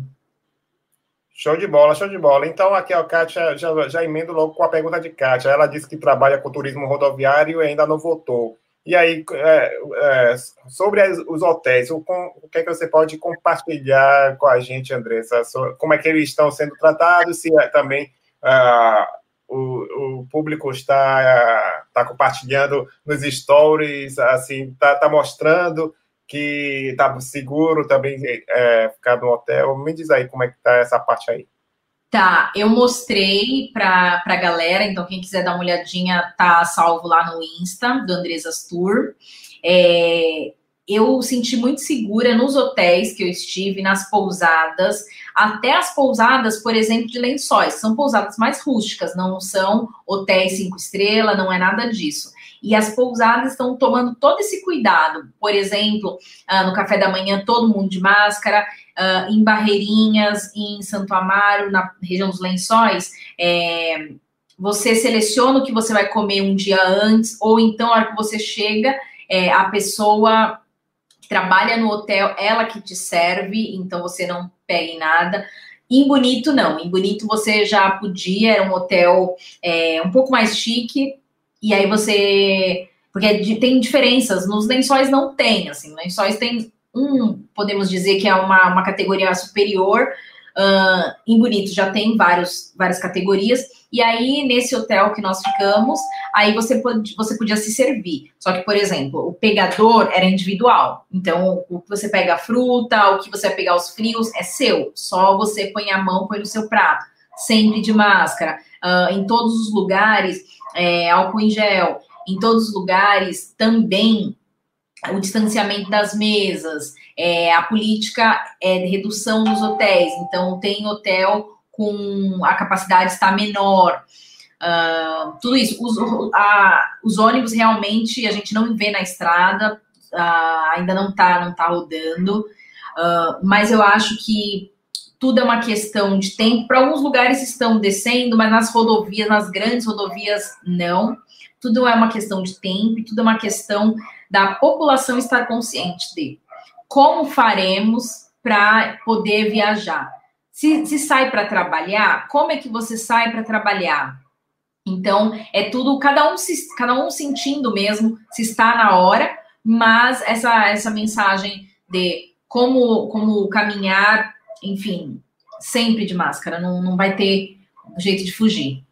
Show de bola, show de bola. Então, aqui, ó, Kátia, já, já emendo logo com a pergunta de Kátia. Ela disse que trabalha com turismo rodoviário e ainda não votou. E aí, é, é, sobre as, os hotéis, o, o, que é que você pode compartilhar com a gente, Andressa? Como é que eles estão sendo tratados? Se é, também ah, o, o, público está, está compartilhando nos stories, assim, está tá mostrando que está seguro também é, ficar no hotel. Me diz aí como é que está essa parte aí. Tá, eu mostrei para a galera, então quem quiser dar uma olhadinha, tá salvo lá no Insta do Andresas Tour. É, eu senti muito segura nos hotéis que eu estive, nas pousadas, até as pousadas, por exemplo, de lençóis, são pousadas mais rústicas, não são hotéis cinco estrelas, não é nada disso. E as pousadas estão tomando todo esse cuidado. Por exemplo, uh, no café da manhã, todo mundo de máscara, uh, em Barreirinhas, em Santo Amaro, na região dos Lençóis. É, você seleciona o que você vai comer um dia antes, ou então, a hora que você chega, é, a pessoa que trabalha no hotel, ela que te serve, então você não pega nada. Em Bonito, não. Em Bonito, você já podia, era um hotel é, um pouco mais chique, e aí você. Porque tem diferenças, nos lençóis não tem, assim, lençóis tem um, podemos dizer que é uma, uma categoria superior, uh, em Bonito já tem vários, várias categorias, e aí nesse hotel que nós ficamos, aí você, pode, você podia se servir. Só que, por exemplo, o pegador era individual, então o que você pega a fruta, o que você vai pegar os frios é seu, só você põe a mão, põe no seu prato, sempre de máscara, uh, em todos os lugares é, álcool em gel, em todos os lugares também o distanciamento das mesas, é, a política é de redução dos hotéis, então tem hotel com a capacidade está menor, uh, tudo isso. Os, a, os ônibus realmente a gente não vê na estrada, uh, ainda não está não tá rodando, uh, mas eu acho que tudo é uma questão de tempo. Para alguns lugares estão descendo, mas nas rodovias, nas grandes rodovias, não. Tudo é uma questão de tempo, tudo é uma questão da população estar consciente de como faremos para poder viajar. Se, se sai para trabalhar, como é que você sai para trabalhar? Então, é tudo, cada um, se, cada um sentindo mesmo se está na hora, mas essa, essa mensagem de como, como caminhar enfim, sempre de máscara, não, não vai ter jeito de fugir.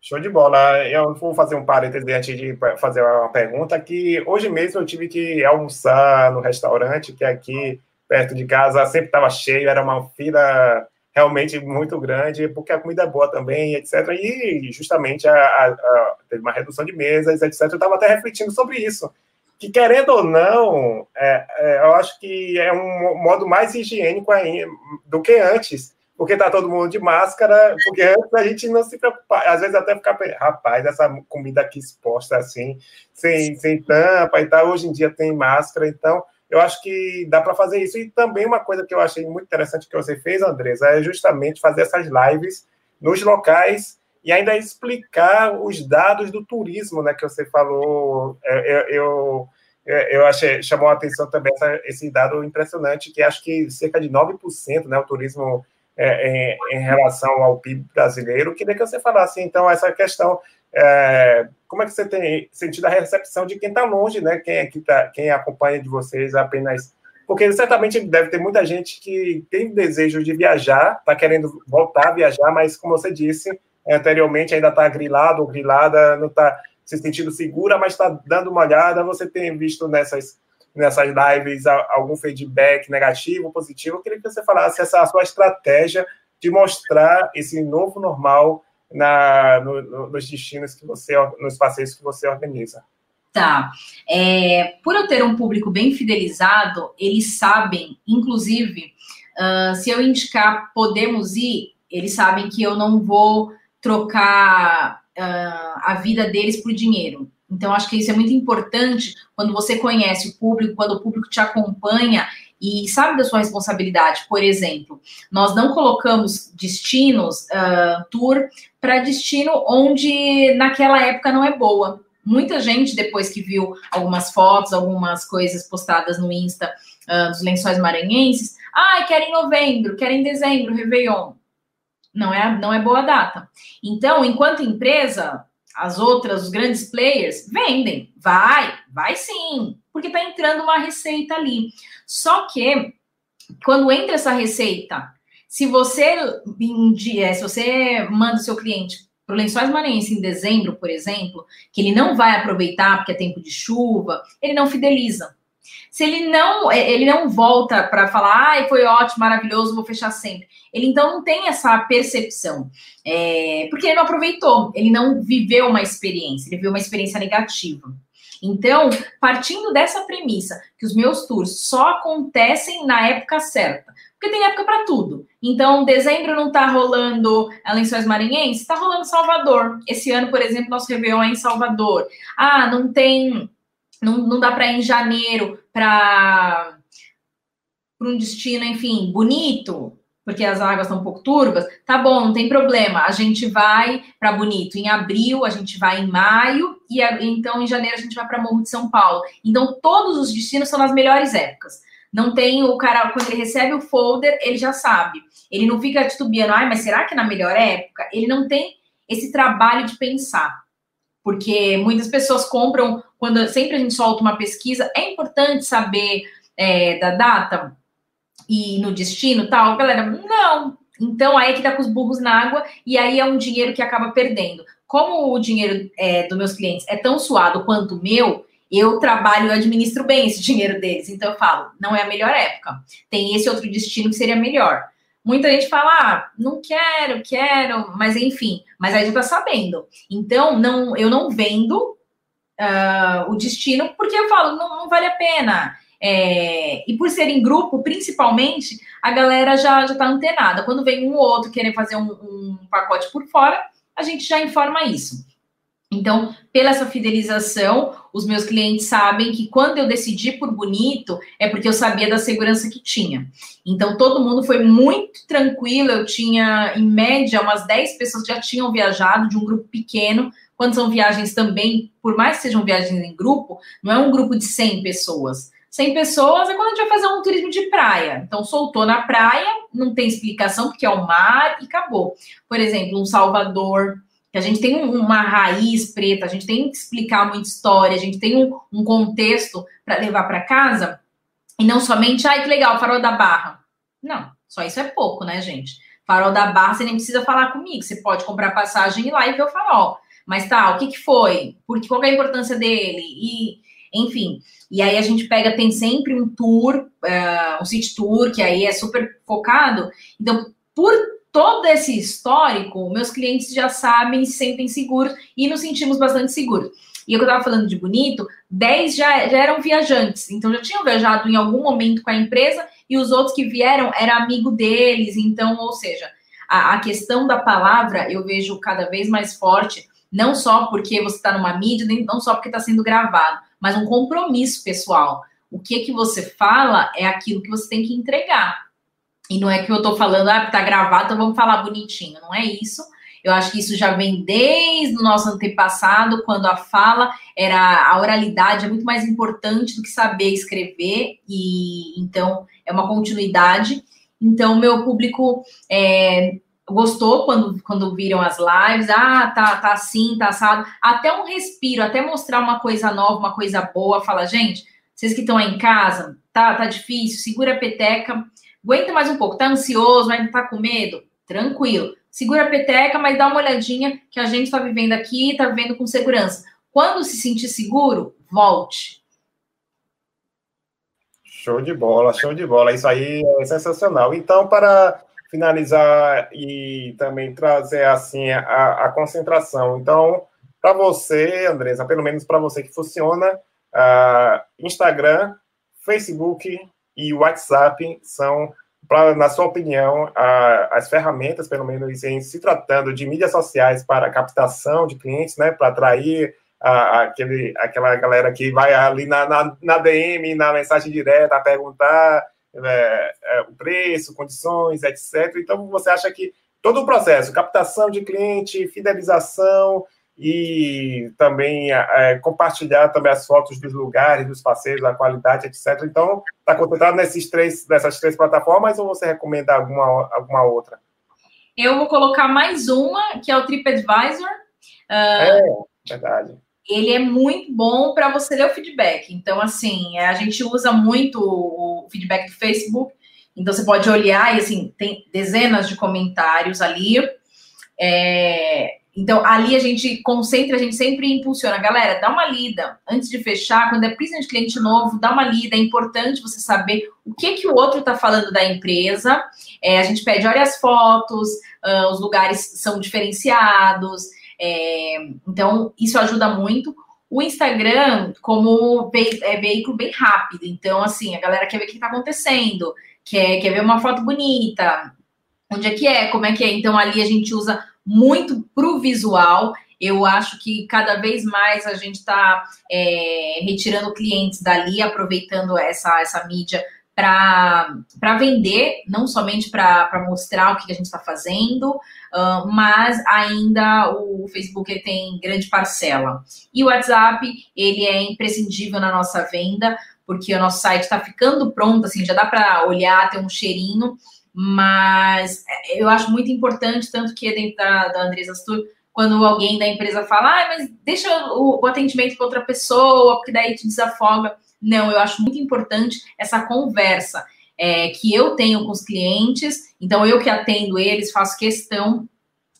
Show de bola. Eu vou fazer um parêntese antes de fazer uma pergunta, que hoje mesmo eu tive que almoçar no restaurante, que aqui perto de casa sempre estava cheio, era uma fila realmente muito grande, porque a comida é boa também, etc. E justamente a, a, a, teve uma redução de mesas, etc. Eu estava até refletindo sobre isso. Que querendo ou não, é, é, eu acho que é um modo mais higiênico ainda, do que antes porque tá todo mundo de máscara, porque antes a gente não se preocupa, às vezes até ficar, rapaz, essa comida aqui exposta assim, sem, sem tampa e tal, hoje em dia tem máscara, então eu acho que dá para fazer isso. E também uma coisa que eu achei muito interessante que você fez, Andresa, é justamente fazer essas lives nos locais e ainda explicar os dados do turismo, né, que você falou, é, eu, eu eu achei, chamou a atenção também essa, esse dado impressionante, que acho que cerca de 9%, né, o turismo é, em, em, relação ao PIB brasileiro. Queria que você falasse, então, essa questão. É, como é que você tem sentido a recepção de quem está longe, né? Quem, é que tá, quem acompanha de vocês apenas. Porque certamente deve ter muita gente que tem desejo de viajar, está querendo voltar a viajar, mas, como você disse anteriormente, ainda está grilado ou grilada, não está se sentindo segura, mas está dando uma olhada. Você tem visto nessas nessas lives algum feedback negativo, positivo. Eu queria que você falasse essa sua estratégia de mostrar esse novo normal na, no, no, nos destinos que você, nos passeios que você organiza. Tá. É, por eu ter um público bem fidelizado, eles sabem, inclusive, uh, se eu indicar podemos ir, eles sabem que eu não vou trocar uh, a vida deles por dinheiro. Então, acho que isso é muito importante quando você conhece o público, quando o público te acompanha e sabe da sua responsabilidade. Por exemplo, nós não colocamos destinos, uh, tour, para destino onde naquela época não é boa. Muita gente, depois que viu algumas fotos, algumas coisas postadas no Insta uh, dos lençóis maranhenses, ah, quer em novembro, quer em dezembro, Réveillon. Não é, não é boa data. Então, enquanto empresa, as outras, os grandes players, vendem. Vai, vai sim, porque está entrando uma receita ali. Só que, quando entra essa receita, se você, se você manda o seu cliente para o Lençóis Maranhense em dezembro, por exemplo, que ele não vai aproveitar porque é tempo de chuva, ele não fideliza. Se ele não, é, ele não volta para falar, ai, foi ótimo, maravilhoso, vou fechar sempre. Ele então não tem essa percepção, é, porque ele não aproveitou, ele não viveu uma experiência, ele viveu uma experiência negativa. Então, partindo dessa premissa, que os meus tours só acontecem na época certa, porque tem época para tudo. Então, dezembro não está rolando Lençóis Maranhenses, está rolando Salvador. Esse ano, por exemplo, nosso Réveillon é em Salvador. Ah, não tem não, não dá para ir em janeiro para um destino, enfim, bonito, porque as águas estão um pouco turbas, tá bom, não tem problema. A gente vai para Bonito em abril, a gente vai em maio, e então em janeiro a gente vai para Morro de São Paulo. Então, todos os destinos são nas melhores épocas. Não tem o cara, quando ele recebe o folder, ele já sabe. Ele não fica titubeando, ai, mas será que é na melhor época? Ele não tem esse trabalho de pensar porque muitas pessoas compram quando sempre a gente solta uma pesquisa. É importante saber é, da data e no destino tal, galera. Não. Então aí é que tá com os burros na água e aí é um dinheiro que acaba perdendo. Como o dinheiro é, dos meus clientes é tão suado quanto o meu, eu trabalho, eu administro bem esse dinheiro deles. Então eu falo, não é a melhor época. Tem esse outro destino que seria melhor. Muita gente fala, ah, não quero, quero, mas enfim, mas aí já tá sabendo. Então, não, eu não vendo uh, o destino porque eu falo, não, não vale a pena. É, e por ser em grupo, principalmente, a galera já, já tá antenada. Quando vem um ou outro querer fazer um, um pacote por fora, a gente já informa isso. Então, pela essa fidelização, os meus clientes sabem que quando eu decidi por bonito, é porque eu sabia da segurança que tinha. Então, todo mundo foi muito tranquilo. Eu tinha, em média, umas 10 pessoas que já tinham viajado de um grupo pequeno. Quando são viagens também, por mais que sejam viagens em grupo, não é um grupo de 100 pessoas. 100 pessoas é quando a gente vai fazer um turismo de praia. Então, soltou na praia, não tem explicação, porque é o mar e acabou. Por exemplo, um Salvador, que a gente tem uma raiz preta, a gente tem que explicar muita história, a gente tem um, um contexto para levar para casa, e não somente, ai, que legal, farol da barra. Não, só isso é pouco, né, gente? Farol da Barra, você nem precisa falar comigo. Você pode comprar passagem e lá e ver o farol. Mas tá, o que, que foi? Porque, qual é a importância dele? E, enfim. E aí a gente pega, tem sempre um tour, uh, um city tour, que aí é super focado. Então, por todo esse histórico, meus clientes já sabem, se sentem seguros e nos sentimos bastante seguros. E eu estava falando de bonito, 10 já, já eram viajantes, então já tinham viajado em algum momento com a empresa e os outros que vieram era amigo deles, então, ou seja, a, a questão da palavra eu vejo cada vez mais forte, não só porque você está numa mídia, nem, não só porque está sendo gravado, mas um compromisso pessoal. O que que você fala é aquilo que você tem que entregar. E não é que eu estou falando, ah, tá gravado, então vamos falar bonitinho. Não é isso. Eu acho que isso já vem desde o nosso antepassado, quando a fala era a oralidade é muito mais importante do que saber escrever, e então é uma continuidade. Então, meu público é, gostou quando, quando viram as lives, ah, tá, tá assim, tá assado, até um respiro, até mostrar uma coisa nova, uma coisa boa, fala, gente, vocês que estão aí em casa, tá, tá difícil, segura a peteca, aguenta mais um pouco, tá ansioso, mas não tá com medo? Tranquilo segura a peteca, mas dá uma olhadinha que a gente está vivendo aqui, está vivendo com segurança. Quando se sentir seguro, volte. Show de bola, show de bola. Isso aí é sensacional. Então, para finalizar e também trazer assim a, a concentração. Então, para você, Andresa, pelo menos para você que funciona, uh, Instagram, Facebook e WhatsApp são pra, na sua opinião, a, as ferramentas, pelo menos em se tratando de mídias sociais para captação de clientes, né, para atrair a, aquele, aquela galera que vai ali na, na, na DM, na mensagem direta, a perguntar é, é, o preço, condições, etc. Então, você acha que todo o processo, captação de cliente, fidelização, e também é, compartilhar também as fotos dos lugares, dos passeios, da qualidade, etc. Então, está concentrado nesses três, nessas três plataformas ou você recomenda alguma, alguma outra? Eu vou colocar mais uma, que é o TripAdvisor. Uh, é, verdade. Ele é muito bom para você ler o feedback. Então, assim, a gente usa muito o feedback do Facebook. Então, você pode olhar e, assim, tem dezenas de comentários ali. É, então, ali a gente concentra, a gente sempre impulsiona. Galera, dá uma lida antes de fechar. Quando é de cliente novo, dá uma lida. É importante você saber o que, que o outro está falando da empresa. É, a gente pede, olha as fotos, uh, os lugares são diferenciados. É, então, isso ajuda muito. O Instagram, como ve é veículo bem rápido. Então, assim, a galera quer ver o que está acontecendo, quer, quer ver uma foto bonita, onde é que é, como é que é. Então, ali a gente usa muito para o visual. Eu acho que cada vez mais a gente está é, retirando clientes dali, aproveitando essa, essa mídia para vender, não somente para mostrar o que a gente está fazendo, uh, mas ainda o Facebook tem grande parcela. E o WhatsApp, ele é imprescindível na nossa venda, porque o nosso site está ficando pronto, assim, já dá para olhar, ter um cheirinho, mas é, eu acho muito importante, tanto que dentro da, da Andresa Astur, quando alguém da empresa fala, ah, mas deixa o, o atendimento para outra pessoa, porque daí te desafoga. Não, eu acho muito importante essa conversa é, que eu tenho com os clientes, então eu que atendo eles, faço questão,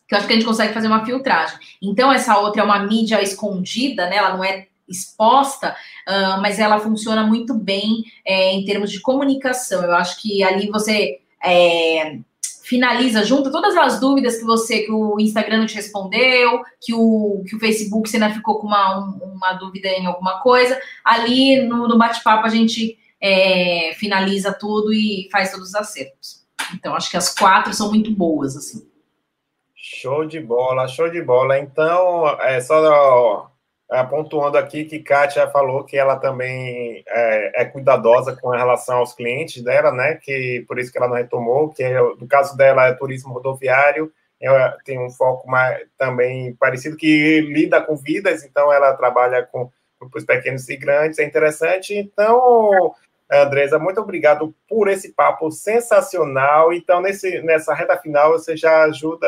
que eu acho que a gente consegue fazer uma filtragem. Então, essa outra é uma mídia escondida, né? Ela não é exposta, uh, mas ela funciona muito bem é, em termos de comunicação. Eu acho que ali você é, finaliza, junta todas as dúvidas que você, que o Instagram não te respondeu, que o, que o Facebook você ainda ficou com uma, uma dúvida em alguma coisa. Ali no, no bate-papo a gente é, finaliza tudo e faz todos os acertos. Então, acho que as quatro são muito boas, assim. Show de bola, show de bola. Então, é só pontuando aqui que Kátia falou que ela também é, é, cuidadosa com relação aos clientes dela, né? Que por isso que ela não retomou, que é, no caso dela é turismo rodoviário, ela tem um foco mais, também parecido que lida com vidas, então ela trabalha com grupos pequenos e grandes, é interessante. Então, Andresa, muito obrigado por esse papo sensacional. Então, nesse, nessa reta final, você já ajuda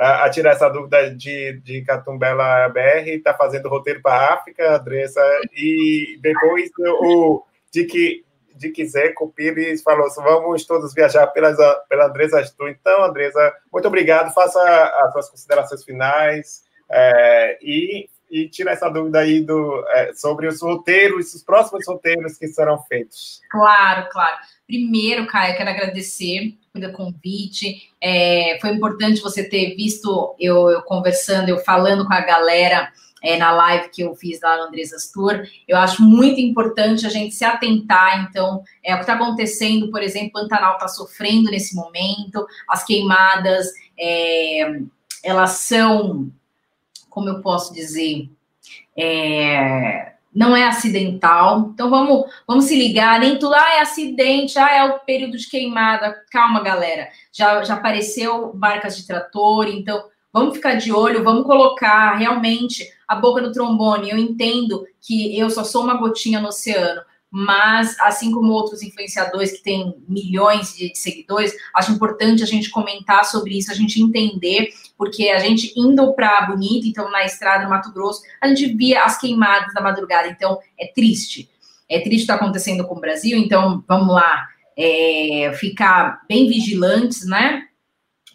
a, tirar essa dúvida de, de Catumbela BR, está fazendo roteiro para África, Andressa, e depois o, de que de Quiseco, Pires falou assim, vamos todos viajar pelas, pela Andresa Astu. Então, Andresa, muito obrigado, faça as suas considerações finais é, e, e tira essa dúvida aí do, é, sobre os roteiros, os próximos roteiros que serão feitos. Claro, claro. Primeiro, Caio, quero agradecer pelo convite. É, foi importante você ter visto eu, eu conversando, eu falando com a galera é, na live que eu fiz lá no Andresas Tour. Eu acho muito importante a gente se atentar, então, é o que está acontecendo, por exemplo, Pantanal está sofrendo nesse momento, as queimadas, é, elas são, como eu posso dizer, é, não é acidental. Então vamos, vamos se ligar, nem tudo ah, é acidente, ah, é o período de queimada. Calma, galera. Já, já apareceu barcas de trator, então vamos ficar de olho, vamos colocar realmente a boca no trombone. Eu entendo que eu só sou uma gotinha no oceano, mas assim como outros influenciadores que têm milhões de, seguidores, acho importante a gente comentar sobre isso, a gente entender, porque a gente indo para Bonito, então na estrada no Mato Grosso, a gente via as queimadas da madrugada, então é triste. É triste estar tá acontecendo com o Brasil, então vamos lá, é, ficar bem vigilantes, né?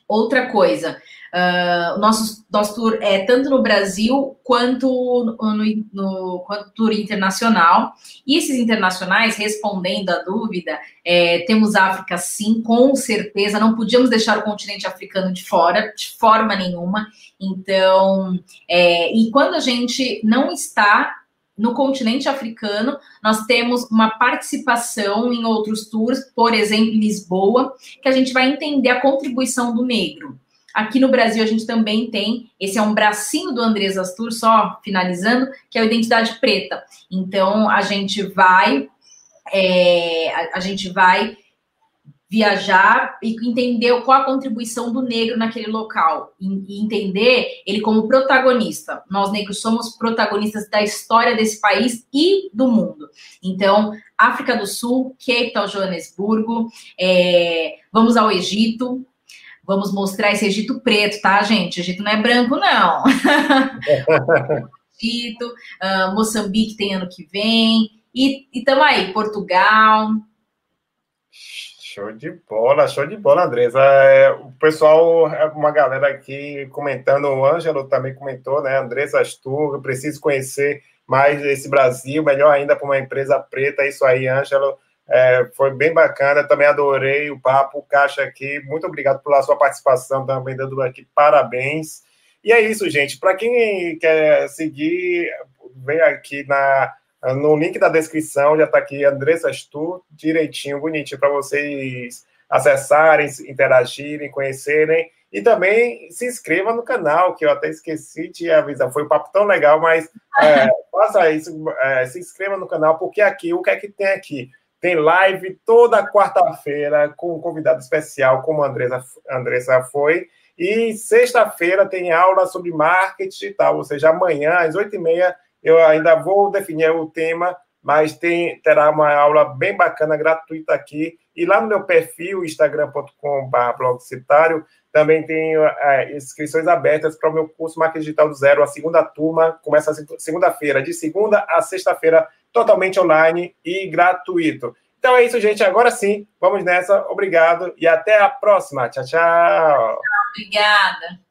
Outra coisa, Uh, nosso, nosso tour é tanto no Brasil quanto no, no, quanto tour internacional. E esses internacionais, respondendo à dúvida, é, temos África sim, com certeza. Não podíamos deixar o continente africano de fora, de forma nenhuma. Então, é, e quando a gente não está no continente africano, nós temos uma participação em outros tours, por exemplo, em Lisboa, que a gente vai entender a contribuição do negro. Aqui no Brasil a gente também tem, esse é um bracinho do Andrés Astur, só finalizando, que é a identidade preta. Então a gente vai, é, a, a gente vai viajar e entender qual a contribuição do negro naquele local e entender ele como protagonista. Nós negros somos protagonistas da história desse país e do mundo. Então, África do Sul, Cape Town, Joanesburgo, é, vamos ao Egito, Vamos mostrar esse Egito preto, tá, gente? Egito não é branco, não. Egito, uh, Moçambique tem ano que vem. E estamos aí, Portugal. Show de bola, show de bola, Andresa. É, o pessoal, é uma galera aqui comentando, o Ângelo também comentou, né? Andresa Astur, preciso conhecer mais esse Brasil, melhor ainda para uma empresa preta. É isso aí, Ângelo. É, foi bem bacana, também adorei o papo, o Caixa aqui. Muito obrigado pela sua participação, também dando aqui parabéns. E é isso, gente. Para quem quer seguir, vem aqui na, no link da descrição, já está aqui Andressa Stu, direitinho, bonitinho, para vocês acessarem, interagirem, conhecerem. E também se inscreva no canal, que eu até esqueci de avisar. Foi um papo tão legal, mas é, faça isso, é, se inscreva no canal, porque aqui, o que é que tem aqui? Tem live toda quarta-feira com um convidado especial, como a Andressa, Andressa foi. E sexta-feira tem aula sobre marketing digital, ou seja, amanhã, às oito e meia, eu ainda vou definir o tema, mas tem, terá uma aula bem bacana, gratuita aqui. E lá no meu perfil, instagram.com.br blogcitário, também tenho é, inscrições abertas para o meu curso Marketing Digital do Zero. A segunda turma começa segunda-feira, de segunda a sexta-feira, totalmente online e gratuito. Então é isso, gente. Agora sim, vamos nessa. Obrigado e até a próxima. Tchau, tchau. Obrigada.